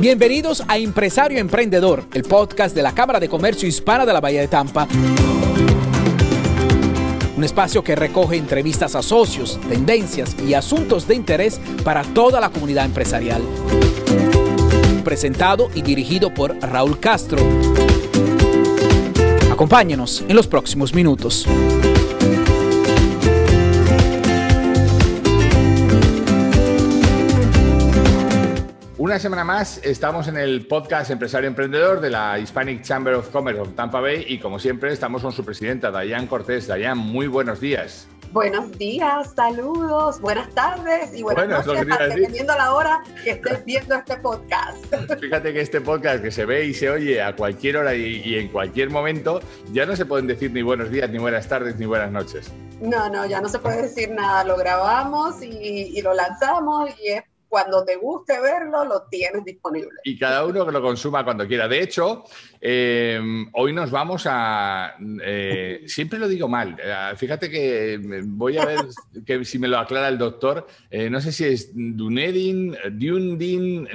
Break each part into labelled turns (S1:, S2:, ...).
S1: Bienvenidos a Empresario Emprendedor, el podcast de la Cámara de Comercio Hispana de la Bahía de Tampa. Un espacio que recoge entrevistas a socios, tendencias y asuntos de interés para toda la comunidad empresarial. Presentado y dirigido por Raúl Castro. Acompáñenos en los próximos minutos.
S2: Una semana más estamos en el podcast Empresario Emprendedor de la Hispanic Chamber of Commerce of Tampa Bay y como siempre estamos con su presidenta, Dayan Cortés. Dayan, muy buenos días.
S3: Buenos días, saludos, buenas tardes y buenas noches, dependiendo la hora que estés viendo este podcast.
S2: Fíjate que este podcast que se ve y se oye a cualquier hora y, en cualquier momento, ya no se pueden decir ni buenos días, ni buenas tardes, ni buenas noches.
S3: No, no, ya no se puede decir nada. Lo grabamos y, y lo lanzamos y es cuando te guste verlo, lo tienes disponible.
S2: Y cada uno que lo consuma cuando quiera. De hecho, eh, hoy nos vamos a... Eh, siempre lo digo mal. Eh, fíjate que voy a ver que si me lo aclara el doctor. no sé si es Dunedin, Dundin,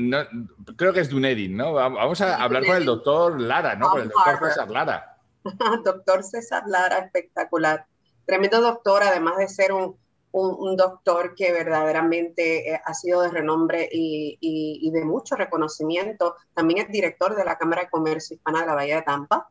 S2: creo que es Dunedin, ¿no? Vamos a hablar con el doctor Lara, ¿no? Con el doctor César Lara.
S3: doctor César Lara, espectacular. Tremendo doctor, además de ser un un, doctor que verdaderamente eh, ha sido de renombre y, de mucho reconocimiento. También es director de la Cámara de Comercio Hispana de la Bahía de Tampa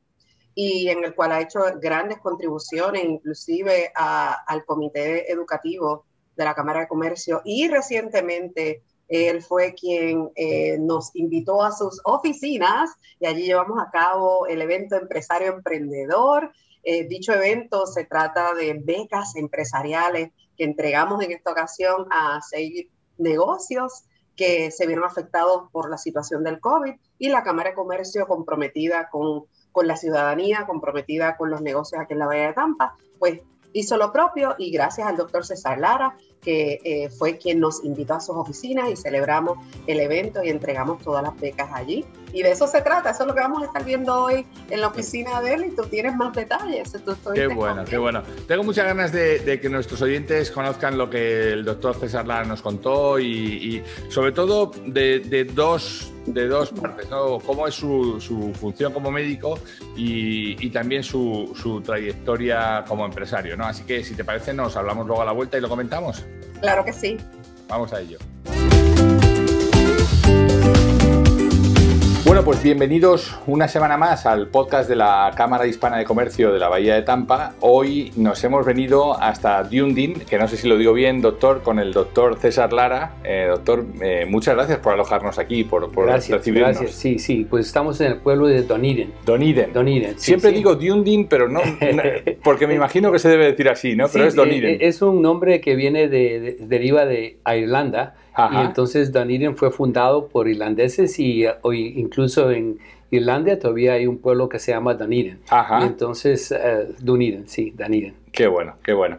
S3: y en el cual ha hecho grandes contribuciones, inclusive al comité educativo de la Cámara de Comercio y recientemente él fue quien eh, nos invitó a sus oficinas y allí llevamos a cabo el evento Empresario Emprendedor. Eh, dicho evento se trata de becas empresariales que entregamos en esta ocasión a seis negocios que se vieron afectados por la situación del COVID y la Cámara de Comercio comprometida con, con la ciudadanía, comprometida con los negocios aquí en la Bahía de Tampa, pues hizo lo propio y gracias al doctor César Lara, que eh, fue quien nos invitó a sus oficinas y celebramos el evento y entregamos todas las becas allí. Y de eso se trata, eso es lo que vamos a estar viendo hoy en la oficina de él y tú tienes más detalles.
S2: qué bueno, qué bueno. Tengo muchas ganas de, que nuestros oyentes conozcan lo que el doctor César Lara nos contó y, sobre todo de dos de dos partes, ¿no? Cómo es su, función como médico y, también su, trayectoria como empresario, ¿no? Así que si te parece, nos hablamos luego a la vuelta y lo comentamos.
S3: Claro que sí.
S2: Vamos a ello. Bueno, pues bienvenidos una semana más al podcast de la Cámara Hispana de Comercio de la Bahía de Tampa. Hoy nos hemos venido hasta Dundin, que no sé si lo digo bien, doctor, con el doctor César Lara. Eh, doctor, eh, muchas gracias por alojarnos aquí, por, por
S4: gracias,
S2: recibirnos.
S4: Gracias, sí, sí, pues estamos en el pueblo de Doniden.
S2: Doniden.
S4: Doniden.
S2: Siempre digo Dundin, pero no, porque me imagino que se debe decir así, ¿no? Pero es Doniden.
S4: Eh, es un nombre que viene de, deriva de Irlanda y entonces Dunedin fue fundado por irlandeses y hoy incluso en Irlanda todavía hay un pueblo que se llama Dunedin. Y entonces, uh, Dunedin, sí, Dunedin.
S2: Qué bueno, qué bueno.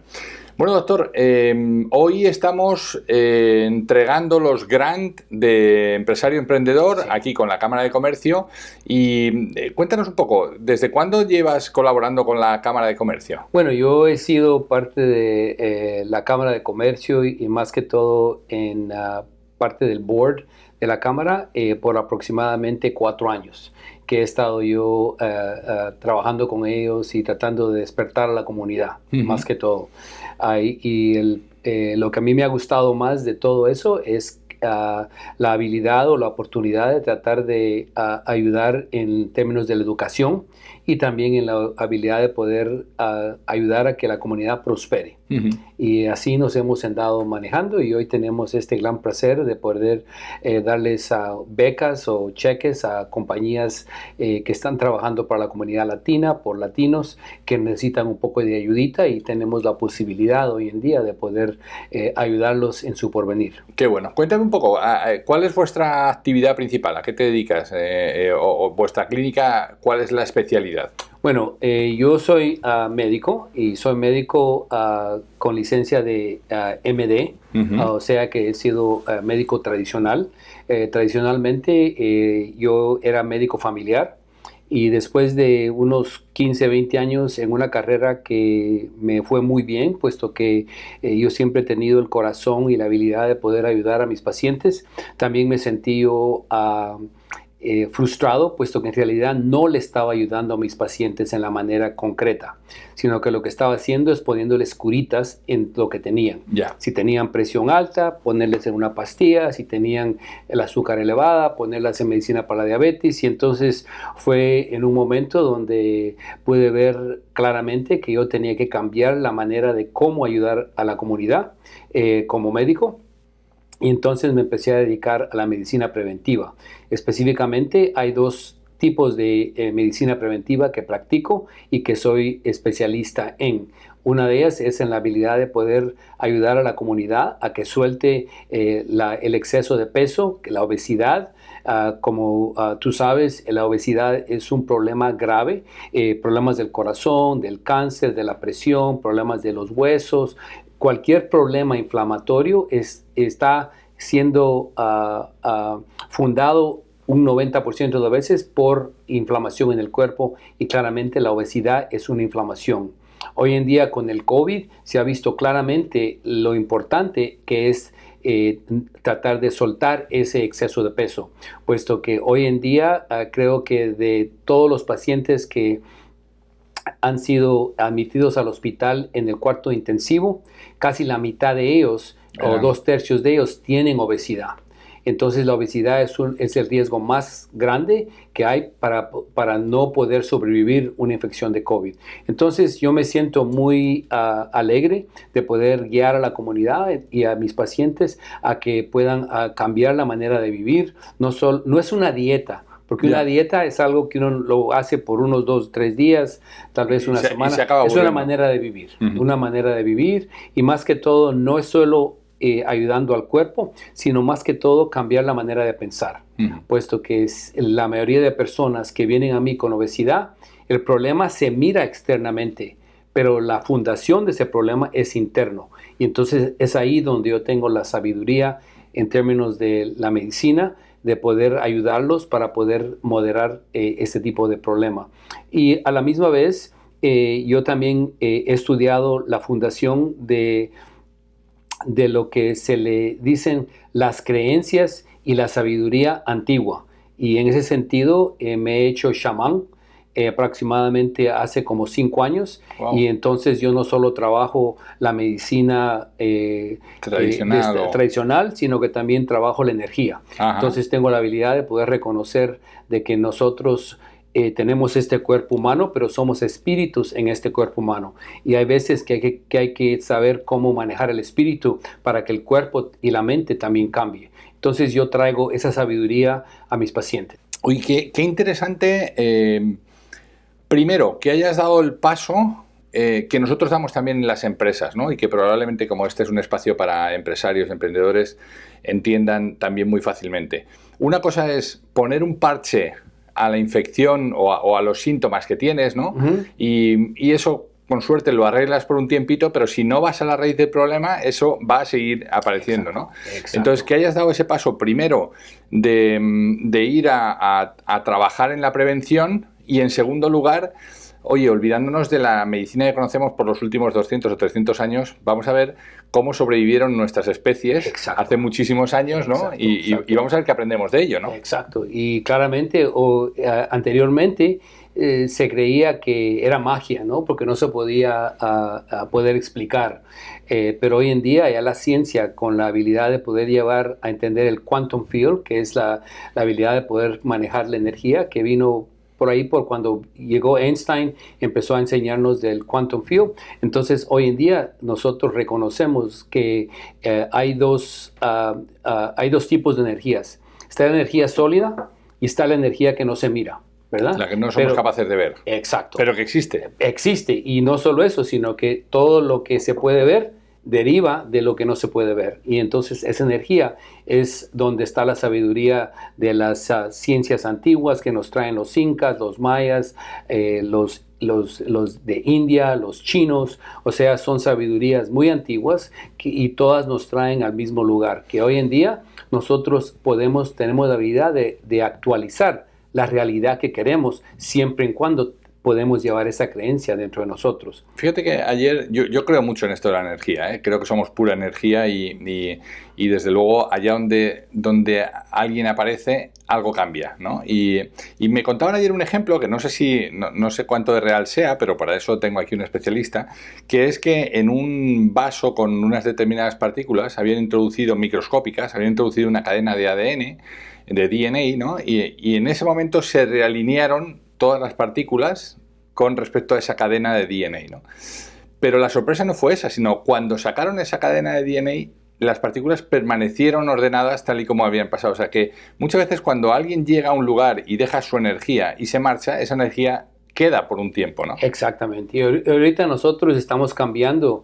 S2: Bueno, doctor, em, hoy estamos eh, entregando los grant de empresario emprendedor aquí con la Cámara de Comercio y eh, cuéntanos un poco, ¿desde cuándo llevas colaborando con la Cámara de Comercio?
S4: Bueno, yo he sido parte de eh, la Cámara de Comercio y, más que todo en parte del board de la Cámara por aproximadamente cuatro años que he estado yo trabajando con ellos y tratando de despertar a la comunidad, más que todo. Y eh, lo que a mí me ha gustado más de todo eso es ah, la habilidad o la oportunidad de tratar de ah, ayudar en términos de la educación y también en la habilidad de poder ah, ayudar a que la comunidad prospere. Y así nos hemos andado manejando y hoy tenemos este gran placer de poder eh, darles becas o cheques a compañías eh, que están trabajando para la comunidad latina, por latinos que necesitan un poco de ayudita y tenemos la posibilidad hoy en día de poder eh, ayudarlos en su porvenir.
S2: Qué bueno. Cuéntame un poco, ¿cuál es vuestra actividad principal? ¿A qué te dedicas? o vuestra clínica, ¿cuál es la especialidad?
S4: Bueno, eh, yo soy ah, médico y soy médico ah, con licencia de ah, MD, o sea que he sido médico tradicional. Eh, tradicionalmente eh, yo era médico familiar y después de unos 15, 20 años en una carrera que me fue muy bien, puesto que yo siempre he tenido el corazón y la habilidad de poder ayudar a mis pacientes, también me sentí yo eh, frustrado, puesto que en realidad no le estaba ayudando a mis pacientes en la manera concreta, sino que lo que estaba haciendo es poniéndoles curitas en lo que tenían. Si tenían presión alta, ponerles en una pastilla, si tenían el azúcar elevada, ponerlas en medicina para la diabetes, y entonces fue en un momento donde pude ver claramente que yo tenía que cambiar la manera de cómo ayudar a la comunidad eh, como médico y entonces me empecé a dedicar a la medicina preventiva. Específicamente hay dos tipos de eh, medicina preventiva que practico y que soy especialista en. Una de ellas es en la habilidad de poder ayudar a la comunidad a que suelte eh, el exceso de peso, la obesidad. Ah, como ah, tú sabes, la obesidad es un problema grave, eh, problemas del corazón, del cáncer, de la presión, problemas de los huesos, cualquier problema inflamatorio está siendo ah, ah, fundado un 90% de veces por inflamación en el cuerpo y claramente la obesidad es una inflamación. Hoy en día con el COVID se ha visto claramente lo importante que es eh, tratar de soltar ese exceso de peso, puesto que hoy en día ah, creo que de todos los pacientes que han sido admitidos al hospital en el cuarto intensivo, casi la mitad de ellos o dos tercios de ellos tienen obesidad. Entonces la obesidad es, es el riesgo más grande que hay para, para, no poder sobrevivir una infección de COVID. Entonces yo me siento muy ah, alegre de poder guiar a la comunidad y a mis pacientes a que puedan ah, cambiar la manera de vivir. No, no es una dieta, porque una dieta es algo que uno lo hace por unos dos, tres días, tal vez una semana. es una manera de vivir, una manera de vivir. Y más que todo, no es solo eh, ayudando al cuerpo, sino más que todo cambiar la manera de pensar. Puesto que es, la mayoría de personas que vienen a mí con obesidad, el problema se mira externamente, pero la fundación de ese problema es interno. Y entonces es ahí donde yo tengo la sabiduría en términos de la medicina de poder ayudarlos para poder moderar eh, este tipo de problema. Y a la misma vez, eh, yo también eh, he estudiado la fundación de, de lo que se le dicen las creencias y la sabiduría antigua. Y en ese sentido me he hecho chamán, eh, aproximadamente hace como cinco años y entonces yo no solo trabajo la medicina eh,
S2: tradicional,
S4: eh, tradicional, sino que también trabajo la energía. Entonces tengo la habilidad de poder reconocer de que nosotros tenemos este cuerpo humano, pero somos espíritus en este cuerpo humano. Y hay veces que hay que, que hay que saber cómo manejar el espíritu para que el cuerpo y la mente también cambie. Entonces yo traigo esa sabiduría a mis pacientes.
S2: Uy, qué, qué interesante Primero, que hayas dado el paso eh, que nosotros damos también en las empresas, ¿no? Y que probablemente, como este es un espacio para empresarios, emprendedores, entiendan también muy fácilmente. Una cosa es poner un parche a la infección o a, los síntomas que tienes, ¿no? y, eso, con suerte, lo arreglas por un tiempito, pero si no vas a la raíz del problema, eso va a seguir apareciendo, ¿no? Entonces, que hayas dado ese paso primero de, ir a trabajar en la prevención y en segundo lugar, oye, olvidándonos de la medicina que conocemos por los últimos 200 o 300 años, vamos a ver cómo sobrevivieron nuestras especies hace muchísimos años, ¿no? y, vamos a ver qué aprendemos de ello, ¿no?
S4: Exacto. Y claramente, o, eh, anteriormente, eh, se creía que era magia, ¿no? Porque no se podía poder explicar. Eh, pero hoy en día ya la ciencia, con la habilidad de poder llevar a entender el quantum field, que es la, la habilidad de poder manejar la energía, que vino por ahí por cuando llegó Einstein, empezó a enseñarnos del quantum field. Entonces, hoy en día nosotros reconocemos que eh, hay, dos, ah, ah, hay dos tipos de energías. Está la energía sólida y está la energía que no se mira. ¿verdad?
S2: La que no somos capaces de ver.
S4: Exacto.
S2: Pero que existe.
S4: Existe. Y no solo eso, sino que todo lo que se puede ver deriva de lo que no se puede ver. Y entonces esa energía es donde está la sabiduría de las ah, ciencias antiguas que nos traen los incas, los mayas, eh, los, los, los, de India, los chinos. O sea, son sabidurías muy antiguas y todas nos traen al mismo lugar. Que hoy en día nosotros podemos, tenemos la habilidad de, de actualizar la realidad que queremos siempre y cuando podemos llevar esa creencia dentro de nosotros.
S2: Fíjate que ayer yo, yo creo mucho en esto de la energía, ¿eh? creo que somos pura energía y, y, desde luego allá donde, donde alguien aparece, algo cambia. ¿no? Y, y, me contaban ayer un ejemplo que no sé si, no, no, sé cuánto de real sea, pero para eso tengo aquí un especialista, que es que en un vaso con unas determinadas partículas habían introducido microscópicas, habían introducido una cadena de ADN, de DNA, ¿no? y, y en ese momento se realinearon todas las partículas con respecto a esa cadena de DNA. ¿no? Pero la sorpresa no fue esa, sino cuando sacaron esa cadena de DNA, las partículas permanecieron ordenadas tal y como habían pasado. O sea que muchas veces cuando alguien llega a un lugar y deja su energía y se marcha, esa energía queda por un tiempo, ¿no?
S4: Exactamente. Y ahorita nosotros estamos cambiando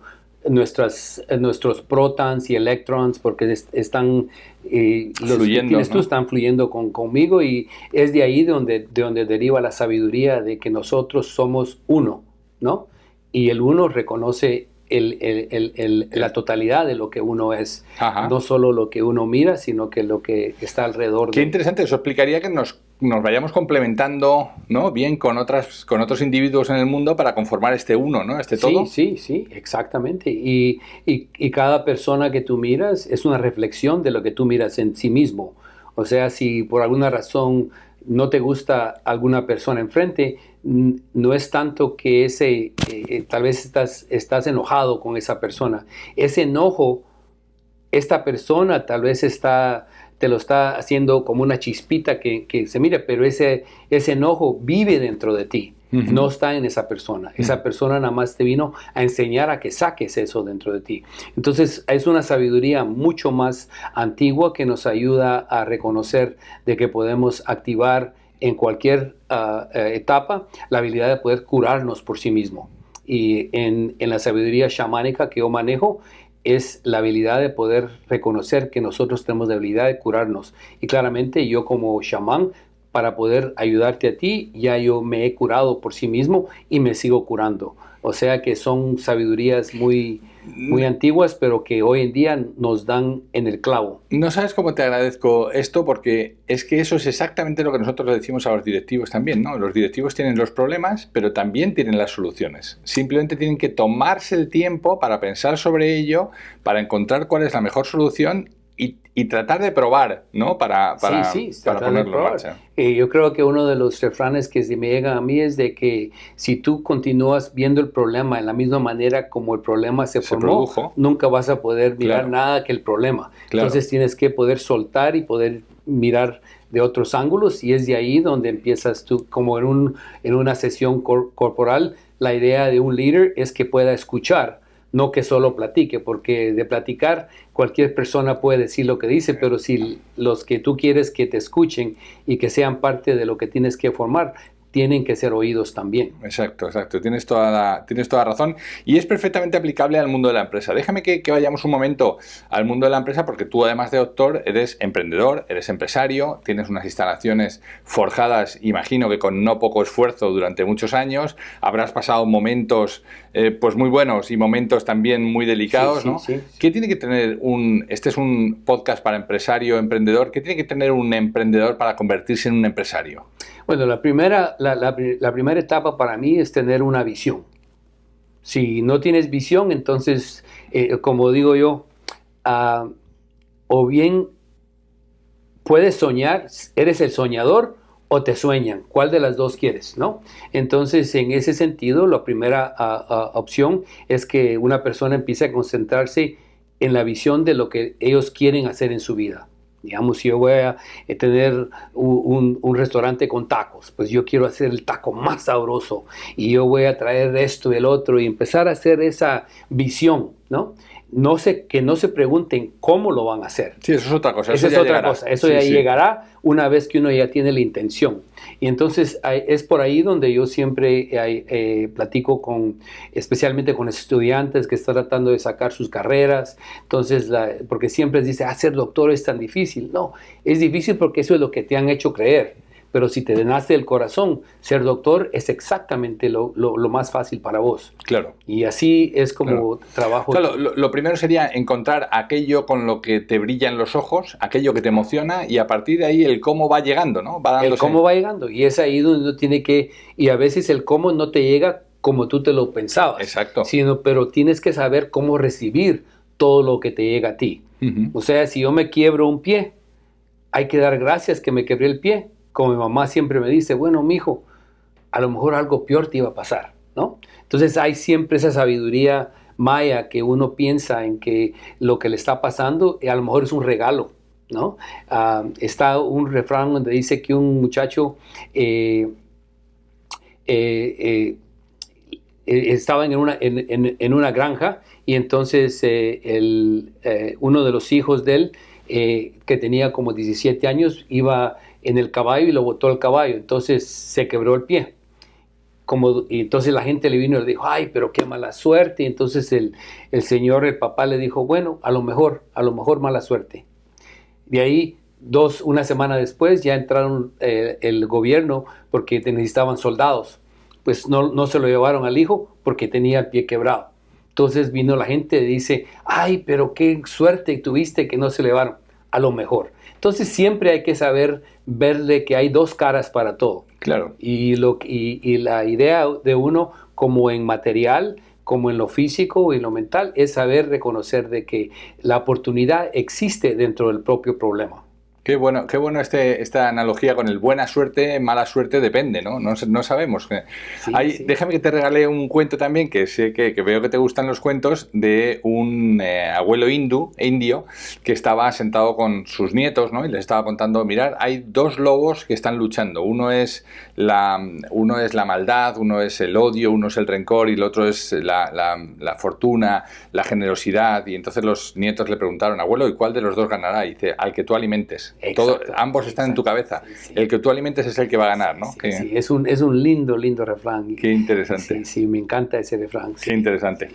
S4: nuestras, nuestros protons y electrons porque están eh, los fluyendo, que tú están fluyendo con, conmigo y es de ahí de donde, de donde deriva la sabiduría de que nosotros somos uno, ¿no? Y el uno reconoce el, el, el, la totalidad de lo que uno es, no solo lo que uno mira, sino que lo que está alrededor.
S2: Qué interesante, eso explicaría que nos nos vayamos complementando ¿no? bien con, otras, con otros individuos en el mundo para conformar este uno, ¿no? este todo.
S4: Sí, sí, sí, exactamente. Y, y, cada persona que tú miras es una reflexión de lo que tú miras en sí mismo. O sea, si por alguna razón no te gusta alguna persona enfrente, no es tanto que ese, eh, tal vez estás, estás enojado con esa persona. Ese enojo, esta persona tal vez está te lo está haciendo como una chispita que, se mire, pero ese, ese enojo vive dentro de ti, no está en esa persona. Esa persona nada más te vino a enseñar a que saques eso dentro de ti. Entonces es una sabiduría mucho más antigua que nos ayuda a reconocer de que podemos activar en cualquier ah, eh, etapa la habilidad de poder curarnos por sí mismo. Y en, en la sabiduría chamánica que yo manejo, es la habilidad de poder reconocer que nosotros tenemos la habilidad de curarnos. Y claramente yo como chamán, para poder ayudarte a ti, ya yo me he curado por sí mismo y me sigo curando. O sea que son sabidurías muy, muy antiguas, pero que hoy en día nos dan en el clavo.
S2: No sabes cómo te agradezco esto, porque es que eso es exactamente lo que nosotros le decimos a los directivos también, ¿no? Los directivos tienen los problemas, pero también tienen las soluciones. Simplemente tienen que tomarse el tiempo para pensar sobre ello, para encontrar cuál es la mejor solución y, tratar de probar, ¿no? Para, para, ponerlo en marcha.
S4: Eh, yo creo que uno de los refranes que se me llega a mí es de que si tú continúas viendo el problema en la misma manera como el problema se, formó, nunca vas a poder mirar nada que el problema. Entonces tienes que poder soltar y poder mirar de otros ángulos y es de ahí donde empiezas tú, como en, un, en una sesión corporal, la idea de un líder es que pueda escuchar no que solo platique, porque de platicar cualquier persona puede decir lo que dice, pero si los que tú quieres que te escuchen y que sean parte de lo que tienes que formar, tienen que ser oídos también.
S2: Exacto, exacto. Tienes toda, la, tienes toda razón. Y es perfectamente aplicable al mundo de la empresa. Déjame que, vayamos un momento al mundo de la empresa porque tú, además de doctor, eres emprendedor, eres empresario, tienes unas instalaciones forjadas, imagino que con no poco esfuerzo durante muchos años. Habrás pasado momentos eh, pues muy buenos y momentos también muy delicados, ¿no? ¿Qué tiene que tener un... Este es un podcast para empresario, emprendedor. ¿Qué tiene que tener un emprendedor para convertirse en un empresario?
S4: Bueno, la primera, la, primera etapa para mí es tener una visión. Si no tienes visión, entonces, eh, como digo yo, ah, o bien puedes soñar, eres el soñador o te sueñan, ¿cuál de las dos quieres? ¿no? Entonces, en ese sentido, la primera ah, ah, opción es que una persona empiece a concentrarse en la visión de lo que ellos quieren hacer en su vida. Digamos, si yo voy a eh, tener un, restaurante con tacos, pues yo quiero hacer el taco más sabroso y yo voy a traer esto y el otro y empezar a hacer esa visión, ¿no? No se, que no se pregunten cómo lo van a hacer.
S2: Sí, eso es otra cosa.
S4: Eso, es otra cosa. Eso ya llegará una vez que uno ya tiene la intención. Y entonces es por ahí donde yo siempre eh, platico con, especialmente con estudiantes que están tratando de sacar sus carreras. Entonces, porque siempre dice, hacer ah, doctor es tan difícil. No, es difícil porque eso es lo que te han hecho creer pero si te nace del corazón ser doctor es exactamente lo, más fácil para vos.
S2: Claro.
S4: Y así es como trabajo.
S2: Claro, lo, primero sería encontrar aquello con lo que te brillan los ojos, aquello que te emociona y a partir de ahí el cómo va llegando, ¿no?
S4: Va el cómo va llegando y es ahí donde uno tiene que, y a veces el cómo no te llega como tú te lo pensabas.
S2: Exacto.
S4: Sino, pero tienes que saber cómo recibir todo lo que te llega a ti. O sea, si yo me quiebro un pie, hay que dar gracias que me quebré el pie. Como mi mamá siempre me dice, bueno, mi hijo, a lo mejor algo peor te iba a pasar, ¿no? Entonces hay siempre esa sabiduría maya que uno piensa en que lo que le está pasando eh, a lo mejor es un regalo, ¿no? Ah, está un refrán donde dice que un muchacho eh, eh, estaba en una, en una granja y entonces eh, el, eh, uno de los hijos de él, eh, que tenía como 17 años, iba en el caballo y lo botó el caballo, entonces se quebró el pie. Como, y entonces la gente le vino y le dijo, ay, pero qué mala suerte. Entonces el, el señor, el papá le dijo, bueno, a lo mejor, a lo mejor mala suerte. De ahí dos, una semana después ya entraron el gobierno porque necesitaban soldados. Pues no, no, se lo llevaron al hijo porque tenía el pie quebrado. Entonces vino la gente y dice, ay, pero qué suerte tuviste que no se elevaron. A lo mejor. Entonces siempre hay que saber verle que hay dos caras para todo.
S2: Claro.
S4: Y, lo, y, la idea de uno, como en material, como en lo físico y lo mental, es saber reconocer de que la oportunidad existe dentro del propio problema.
S2: Qué bueno, qué bueno este, esta analogía con el buena suerte, mala suerte, depende, ¿no? No, no sabemos. Déjame que te regale un cuento también, que sé que, veo que te gustan los cuentos, de un eh, abuelo hindú, indio que estaba sentado con sus nietos, ¿no? Y les estaba contando, mirar, hay dos lobos que están luchando. Uno es la, uno es la maldad, uno es el odio, uno es el rencor y el otro es la, la, fortuna, la generosidad. Y entonces los nietos le preguntaron, abuelo, ¿y cuál de los dos ganará? Y dice, al que tú alimentes ambos están en tu cabeza. El que tú alimentes es el que va a ganar, ¿no?
S4: Sí, es, un, es un lindo, lindo refrán.
S2: Qué interesante.
S4: Sí, sí, me encanta ese refrán.
S2: Qué interesante.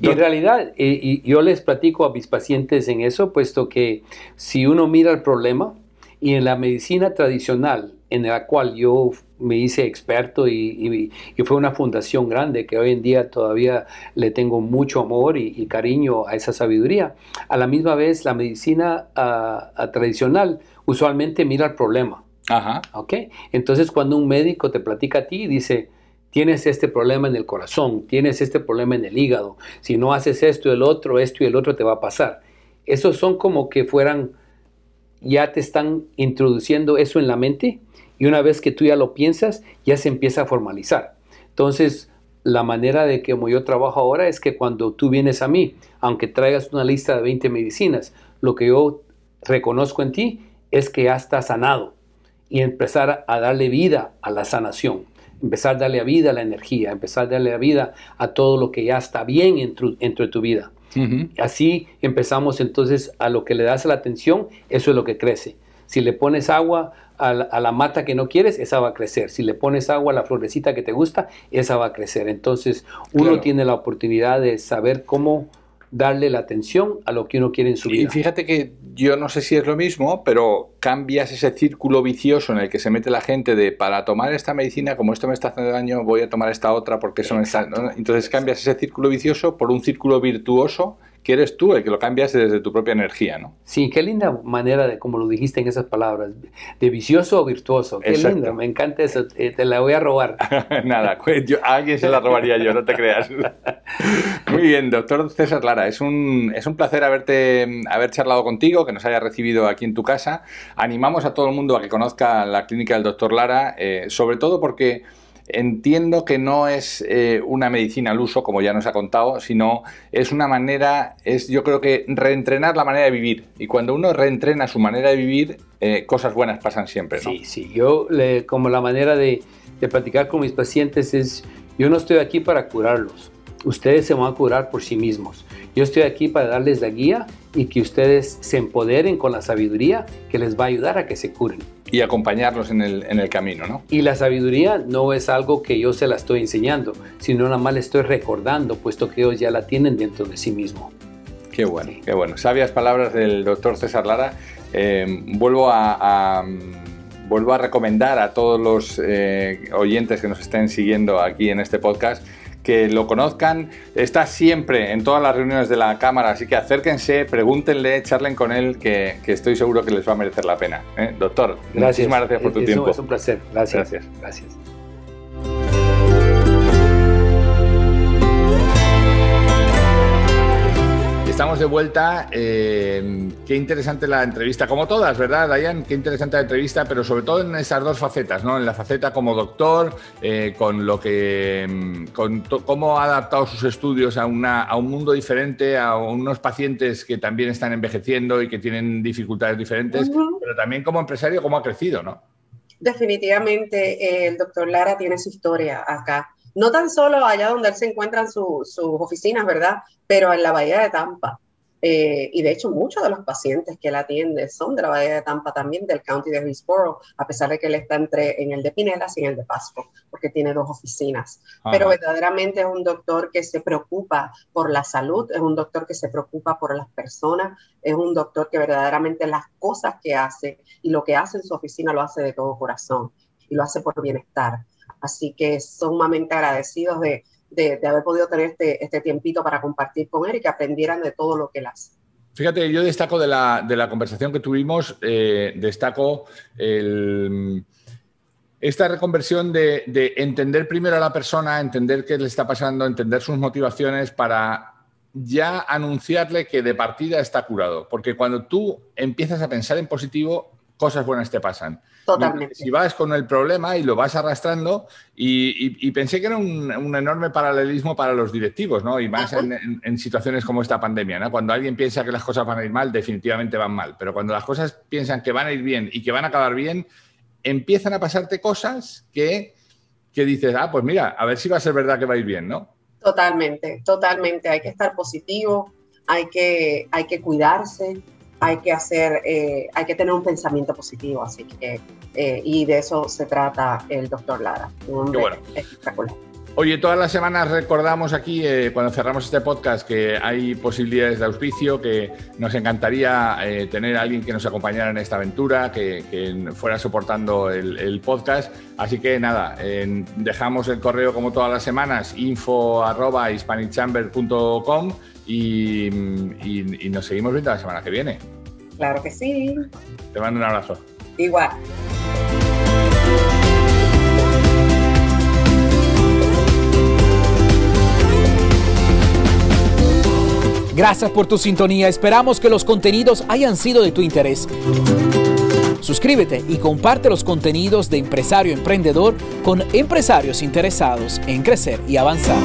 S4: Y en realidad, eh, y yo les platico a mis pacientes en eso, puesto que si uno mira el problema, y en la medicina tradicional, en la cual yo me hice experto y, fue una fundación grande que hoy en día todavía le tengo mucho amor y, cariño a esa sabiduría. A la misma vez, la medicina ah, ah, tradicional usualmente mira el problema.
S2: Ajá.
S4: ¿Ok? Entonces, cuando un médico te platica a ti y dice, tienes este problema en el corazón, tienes este problema en el hígado, si no haces esto y el otro, esto y el otro te va a pasar. Esos son como que fueran, ya te están introduciendo eso en la mente y una vez que tú ya lo piensas, ya se empieza a formalizar. Entonces, la manera de que como yo trabajo ahora es que cuando tú vienes a mí, aunque traigas una lista de 20 medicinas, lo que yo reconozco en ti es que ya está sanado y empezar a darle vida a la sanación, empezar a darle vida a la energía, empezar a darle vida a todo lo que ya está bien dentro, de tu vida. Así empezamos entonces a lo que le das la atención, eso es lo que crece. Si le pones agua a la, mata que no quieres, esa va a crecer. Si le pones agua a la florecita que te gusta, esa va a crecer. Entonces, uno tiene la oportunidad de saber cómo darle la atención a lo que uno quiere en su vida.
S2: Y fíjate que yo no sé si es lo mismo, pero cambias ese círculo vicioso en el que se mete la gente de para tomar esta medicina, como esto me está haciendo daño, voy a tomar esta otra porque eso me está... Entonces cambias ese círculo vicioso por un círculo virtuoso que eres tú el que lo cambias desde tu propia energía, ¿no?
S4: Sí, qué linda manera de, como lo dijiste en esas palabras, de vicioso o virtuoso. Qué lindo, me encanta eso, eh, te la voy a robar.
S2: Nada, a alguien se la robaría yo, no te creas. Muy bien, doctor César Lara, es un, es un placer haberte, haber charlado contigo, que nos haya recibido aquí en tu casa. Animamos a todo el mundo a que conozca la clínica del doctor Lara, eh, sobre todo porque Entiendo que no es eh, una medicina al uso, como ya nos ha contado, sino es una manera, es yo creo que reentrenar la manera de vivir. Y cuando uno reentrena su manera de vivir, eh, cosas buenas pasan siempre.
S4: ¿no? Sí, sí. Yo, como la manera de, de platicar con mis pacientes es, yo no estoy aquí para curarlos. Ustedes se van a curar por sí mismos. Yo estoy aquí para darles la guía y que ustedes se empoderen con la sabiduría que les va a ayudar a que se curen.
S2: Y acompañarlos en el, en el camino, ¿no?
S4: Y la sabiduría no es algo que yo se la estoy enseñando, sino nada más le estoy recordando, puesto que ellos ya la tienen dentro de sí mismo.
S2: Qué bueno, qué bueno. Sabias palabras del doctor César Lara. Eh, vuelvo a
S5: vuelvo a recomendar a todos los eh, oyentes que nos estén siguiendo aquí en este podcast que lo conozcan. Está siempre en todas las reuniones de la Cámara, así que acérquense, pregúntenle, charlen con él, que, estoy seguro que les va a merecer la pena. ¿eh? Doctor, gracias. muchísimas gracias por tu tiempo.
S4: Es un placer. Gracias. Gracias. gracias.
S5: Estamos de vuelta. Eh, qué interesante la entrevista, como todas, ¿verdad, Dayan? Qué interesante la entrevista, pero sobre todo en esas dos facetas, ¿no? En la faceta como doctor, eh, con lo que, mm, con cómo ha adaptado sus estudios a, una, a un mundo diferente, a unos pacientes que también están envejeciendo y que tienen dificultades diferentes, pero también como empresario, cómo ha crecido, ¿no?
S3: Definitivamente, el doctor Lara tiene su historia acá no tan solo allá donde él se encuentra en sus oficinas, ¿verdad? Pero en la Bahía de Tampa. Eh, y de hecho, muchos de los pacientes que él atiende son de la Bahía de Tampa, también del County de Hillsborough, a pesar de que él está entre en el de Pinellas y en el de Pasco, porque tiene dos oficinas. Pero verdaderamente es un doctor que se preocupa por la salud, es un doctor que se preocupa por las personas, es un doctor que verdaderamente las cosas que hace y lo que hace en su oficina lo hace de todo corazón y lo hace por bienestar. Así que sumamente agradecidos de, haber podido tener este, este, tiempito para compartir con él y que aprendieran de todo lo que él hace.
S5: Fíjate, yo destaco de la, conversación que tuvimos, eh, destaco esta reconversión de, de, entender primero a la persona, entender qué le está pasando, entender sus motivaciones para ya anunciarle que de partida está curado. Porque cuando tú empiezas a pensar en positivo, cosas buenas te pasan.
S3: Totalmente.
S5: Si vas con el problema y lo vas arrastrando, y, pensé que era un, enorme paralelismo para los directivos, ¿no? Y más en, situaciones como esta pandemia, ¿no? Cuando alguien piensa que las cosas van a ir mal, definitivamente van mal. Pero cuando las cosas piensan que van a ir bien y que van a acabar bien, empiezan a pasarte cosas que, que dices, ah, pues mira, a ver si va a ser verdad que va a ir bien, ¿no?
S3: Totalmente, totalmente. Hay que estar positivo, hay que, hay que cuidarse, hay que hacer, eh, hay que tener un pensamiento positivo, así que, eh, y de eso se trata el doctor Lara, un
S5: bueno. espectacular. Oye, todas las semanas recordamos aquí, eh, cuando cerramos este podcast, que hay posibilidades de auspicio, que nos encantaría tener a alguien que nos acompañara en esta aventura, que, fuera soportando el, podcast. Así que nada, dejamos el correo como todas las semanas, info arroba y, nos seguimos viendo la semana que viene.
S3: Claro que sí.
S5: Te mando un abrazo.
S3: Igual.
S1: Gracias por tu sintonía. Esperamos que los contenidos hayan sido de tu interés. Suscríbete y comparte los contenidos de Empresario Emprendedor con empresarios interesados en crecer y avanzar.